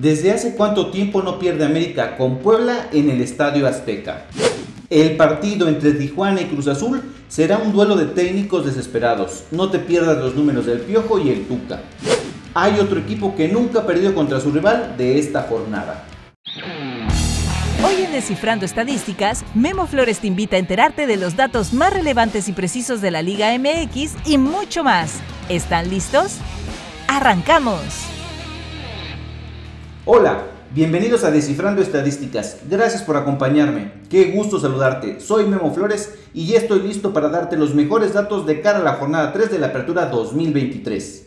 ¿Desde hace cuánto tiempo no pierde América con Puebla en el Estadio Azteca? El partido entre Tijuana y Cruz Azul será un duelo de técnicos desesperados. No te pierdas los números del Piojo y el Tuca. Hay otro equipo que nunca ha perdido contra su rival de esta jornada. Hoy en Descifrando Estadísticas, Memo Flores te invita a enterarte de los datos más relevantes y precisos de la Liga MX y mucho más. ¿Están listos? ¡Arrancamos! Hola, bienvenidos a Descifrando Estadísticas. Gracias por acompañarme. Qué gusto saludarte. Soy Memo Flores y ya estoy listo para darte los mejores datos de cara a la jornada 3 de la Apertura 2023.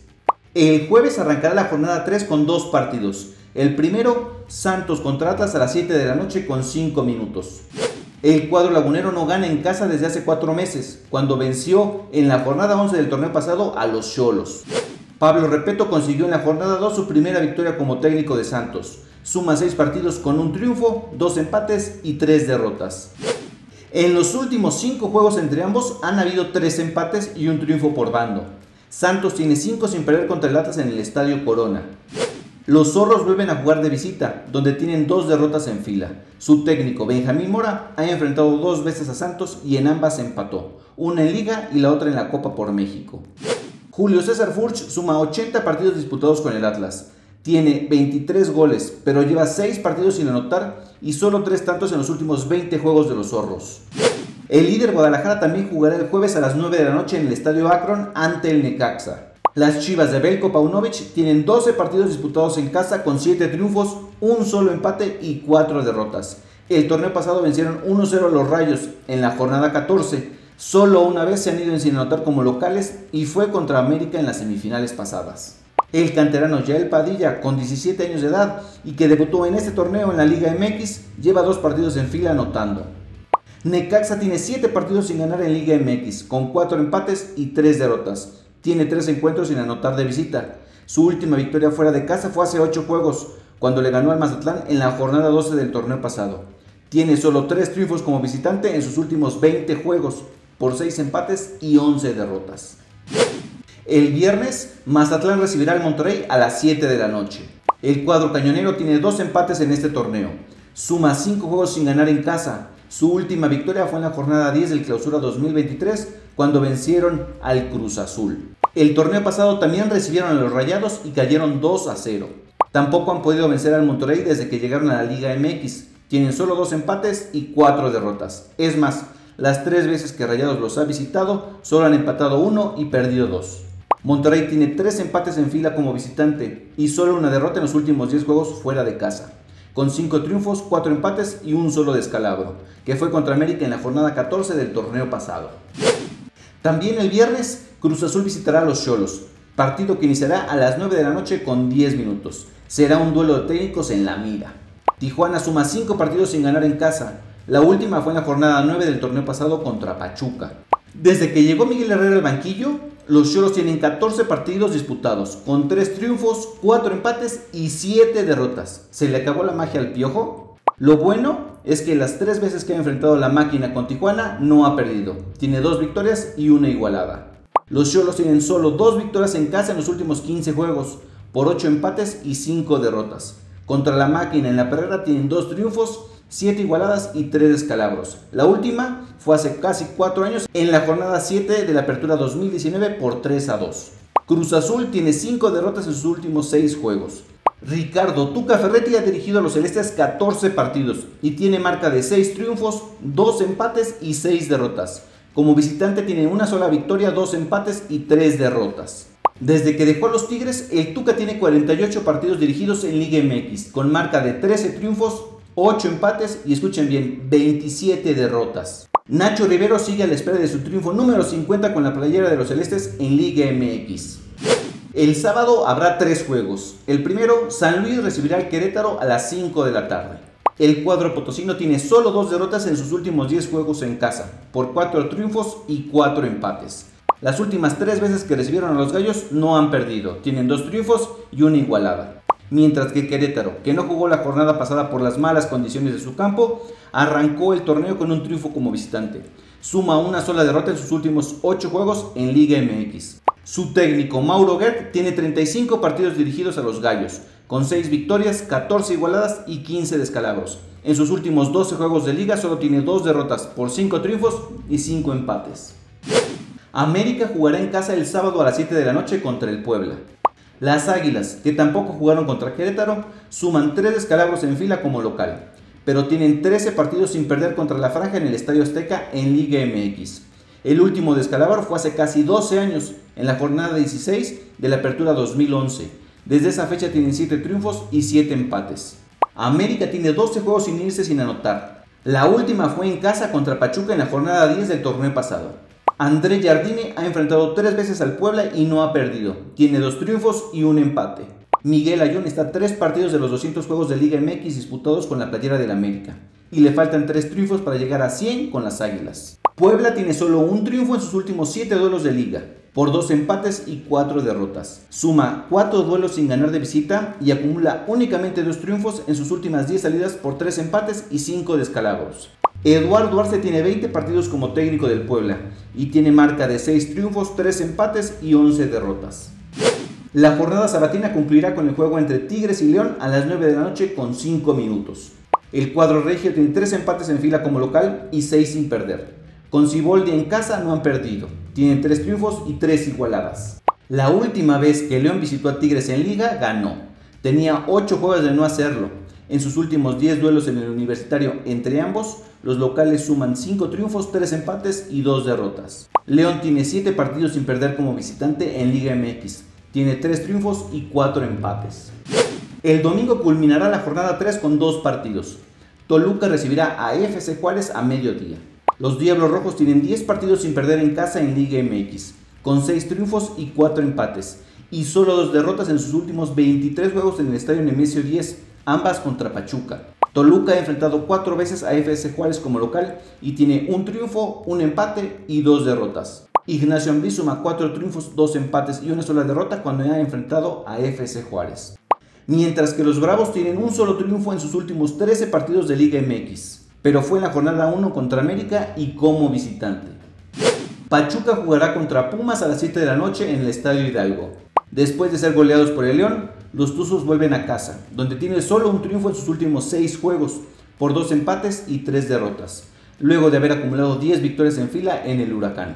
El jueves arrancará la jornada 3 con dos partidos. El primero, Santos contra Atlas a las 7 de la noche con 5 minutos. El cuadro lagunero no gana en casa desde hace 4 meses, cuando venció en la jornada 11 del torneo pasado a los Cholos. Pablo Repeto consiguió en la jornada 2 su primera victoria como técnico de Santos. Suma 6 partidos con un triunfo, 2 empates y 3 derrotas. En los últimos 5 juegos entre ambos han habido 3 empates y un triunfo por bando. Santos tiene 5 sin perder contra el Atlas en el Estadio Corona. Los zorros vuelven a jugar de visita, donde tienen dos derrotas en fila. Su técnico, Benjamín Mora, ha enfrentado dos veces a Santos y en ambas empató, una en Liga y la otra en la Copa por México. Julio César Furch suma 80 partidos disputados con el Atlas. Tiene 23 goles, pero lleva 6 partidos sin anotar y solo 3 tantos en los últimos 20 juegos de los zorros. El líder Guadalajara también jugará el jueves a las 9 de la noche en el Estadio Akron ante el Necaxa. Las Chivas de Belko Paunovic tienen 12 partidos disputados en casa con 7 triunfos, un solo empate y 4 derrotas. El torneo pasado vencieron 1-0 a los Rayos en la jornada 14. Solo una vez se han ido sin anotar como locales y fue contra América en las semifinales pasadas. El canterano Yael Padilla, con 17 años de edad y que debutó en este torneo en la Liga MX, lleva dos partidos en fila anotando. Necaxa tiene 7 partidos sin ganar en Liga MX, con 4 empates y 3 derrotas. Tiene tres encuentros sin anotar de visita. Su última victoria fuera de casa fue hace 8 juegos, cuando le ganó al Mazatlán en la jornada 12 del torneo pasado. Tiene solo 3 triunfos como visitante en sus últimos 20 juegos, por 6 empates y 11 derrotas. El viernes, Mazatlán recibirá al Monterrey a las 7 de la noche. El cuadro cañonero tiene 2 empates en este torneo. Suma 5 juegos sin ganar en casa. Su última victoria fue en la jornada 10 del clausura 2023 cuando vencieron al Cruz Azul. El torneo pasado también recibieron a los Rayados y cayeron 2 a 0. Tampoco han podido vencer al Monterrey desde que llegaron a la Liga MX. Tienen solo dos empates y cuatro derrotas. Es más, las tres veces que Rayados los ha visitado, solo han empatado uno y perdido dos. Monterrey tiene tres empates en fila como visitante y solo una derrota en los últimos 10 juegos fuera de casa, con cinco triunfos, cuatro empates y un solo descalabro, que fue contra América en la jornada 14 del torneo pasado. También el viernes, Cruz Azul visitará a los Cholos, partido que iniciará a las 9 de la noche con 10 minutos. Será un duelo de técnicos en la mira. Tijuana suma 5 partidos sin ganar en casa. La última fue en la jornada 9 del torneo pasado contra Pachuca. Desde que llegó Miguel Herrera al banquillo, los Cholos tienen 14 partidos disputados, con 3 triunfos, 4 empates y 7 derrotas. ¿Se le acabó la magia al piojo? Lo bueno es que las tres veces que ha enfrentado la máquina con Tijuana no ha perdido. Tiene dos victorias y una igualada. Los Cholos tienen solo dos victorias en casa en los últimos 15 juegos, por 8 empates y 5 derrotas. Contra la máquina en la perrera tienen dos triunfos, 7 igualadas y 3 descalabros. La última fue hace casi 4 años en la jornada 7 de la apertura 2019 por 3 a 2. Cruz Azul tiene 5 derrotas en sus últimos 6 juegos. Ricardo Tuca Ferretti ha dirigido a los Celestes 14 partidos y tiene marca de 6 triunfos, 2 empates y 6 derrotas. Como visitante tiene una sola victoria, 2 empates y 3 derrotas. Desde que dejó a los Tigres, el Tuca tiene 48 partidos dirigidos en Liga MX, con marca de 13 triunfos, 8 empates y escuchen bien, 27 derrotas. Nacho Rivero sigue a la espera de su triunfo número 50 con la playera de los Celestes en Liga MX. El sábado habrá tres juegos. El primero, San Luis recibirá al Querétaro a las 5 de la tarde. El cuadro potosino tiene solo dos derrotas en sus últimos 10 juegos en casa, por 4 triunfos y 4 empates. Las últimas tres veces que recibieron a los gallos no han perdido, tienen dos triunfos y una igualada. Mientras que Querétaro, que no jugó la jornada pasada por las malas condiciones de su campo, arrancó el torneo con un triunfo como visitante. Suma una sola derrota en sus últimos 8 juegos en Liga MX. Su técnico Mauro Gert tiene 35 partidos dirigidos a los Gallos, con 6 victorias, 14 igualadas y 15 descalabros. En sus últimos 12 juegos de liga solo tiene 2 derrotas por 5 triunfos y 5 empates. América jugará en casa el sábado a las 7 de la noche contra el Puebla. Las Águilas, que tampoco jugaron contra Querétaro, suman 3 descalabros en fila como local, pero tienen 13 partidos sin perder contra la Franja en el Estadio Azteca en Liga MX. El último descalabro fue hace casi 12 años, en la jornada 16 de la Apertura 2011. Desde esa fecha tienen 7 triunfos y 7 empates. América tiene 12 juegos sin irse sin anotar. La última fue en casa contra Pachuca en la jornada 10 del torneo pasado. André Jardine ha enfrentado tres veces al Puebla y no ha perdido. Tiene dos triunfos y un empate. Miguel Ayón está tres partidos de los 200 juegos de Liga MX disputados con la playera del América. Y le faltan tres triunfos para llegar a 100 con las Águilas. Puebla tiene solo un triunfo en sus últimos 7 duelos de liga, por dos empates y cuatro derrotas. Suma cuatro duelos sin ganar de visita y acumula únicamente dos triunfos en sus últimas 10 salidas por tres empates y cinco descalabros. Eduardo Arce tiene 20 partidos como técnico del Puebla y tiene marca de 6 triunfos, 3 empates y 11 derrotas. La jornada sabatina concluirá con el juego entre Tigres y León a las 9 de la noche con 5 minutos. El cuadro regio tiene 3 empates en fila como local y 6 sin perder. Con Ciboldi en casa no han perdido, tienen 3 triunfos y 3 igualadas. La última vez que León visitó a Tigres en liga ganó. Tenía 8 juegos de no hacerlo, en sus últimos 10 duelos en el universitario entre ambos, los locales suman 5 triunfos, 3 empates y 2 derrotas. León tiene 7 partidos sin perder como visitante en Liga MX. Tiene 3 triunfos y 4 empates. El domingo culminará la jornada 3 con 2 partidos. Toluca recibirá a FC Juárez a mediodía. Los Diablos Rojos tienen 10 partidos sin perder en casa en Liga MX, con 6 triunfos y 4 empates, y solo 2 derrotas en sus últimos 23 juegos en el Estadio Nemesio 10, ambas contra Pachuca. Toluca ha enfrentado cuatro veces a FC Juárez como local y tiene un triunfo, un empate y dos derrotas. Ignacio Ambriz suma cuatro triunfos, dos empates y una sola derrota cuando ha enfrentado a FC Juárez. Mientras que los Bravos tienen un solo triunfo en sus últimos 13 partidos de Liga MX, pero fue en la jornada 1 contra América y como visitante. Pachuca jugará contra Pumas a las 7 de la noche en el Estadio Hidalgo. Después de ser goleados por el León, los Tuzos vuelven a casa, donde tiene solo un triunfo en sus últimos 6 juegos, por dos empates y 3 derrotas, luego de haber acumulado 10 victorias en fila en el Huracán.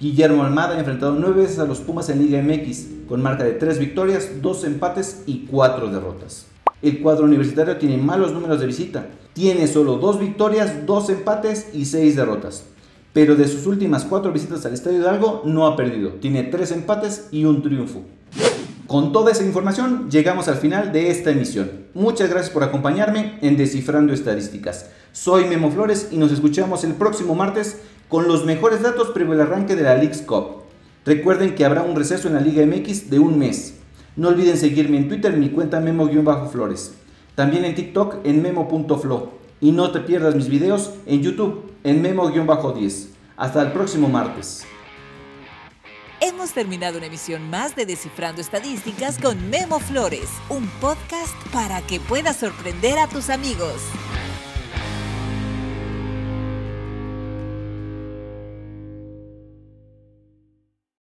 Guillermo Almada ha enfrentado 9 veces a los Pumas en Liga MX, con marca de 3 victorias, 2 empates y 4 derrotas. El cuadro universitario tiene malos números de visita, tiene solo 2 victorias, 2 empates y 6 derrotas. Pero de sus últimas 4 visitas al Estadio Hidalgo no ha perdido, tiene 3 empates y un triunfo. Con toda esa información llegamos al final de esta emisión. Muchas gracias por acompañarme en Descifrando Estadísticas. Soy Memo Flores y nos escuchamos el próximo martes con los mejores datos previo al arranque de la League's Cup. Recuerden que habrá un receso en la Liga MX de un mes. No olviden seguirme en Twitter en mi cuenta Memo-Flores. También en TikTok en memo.flo. Y no te pierdas mis videos en YouTube en Memo-10. Hasta el próximo martes. Hemos terminado una emisión más de Descifrando Estadísticas con Memo Flores, un podcast para que puedas sorprender a tus amigos.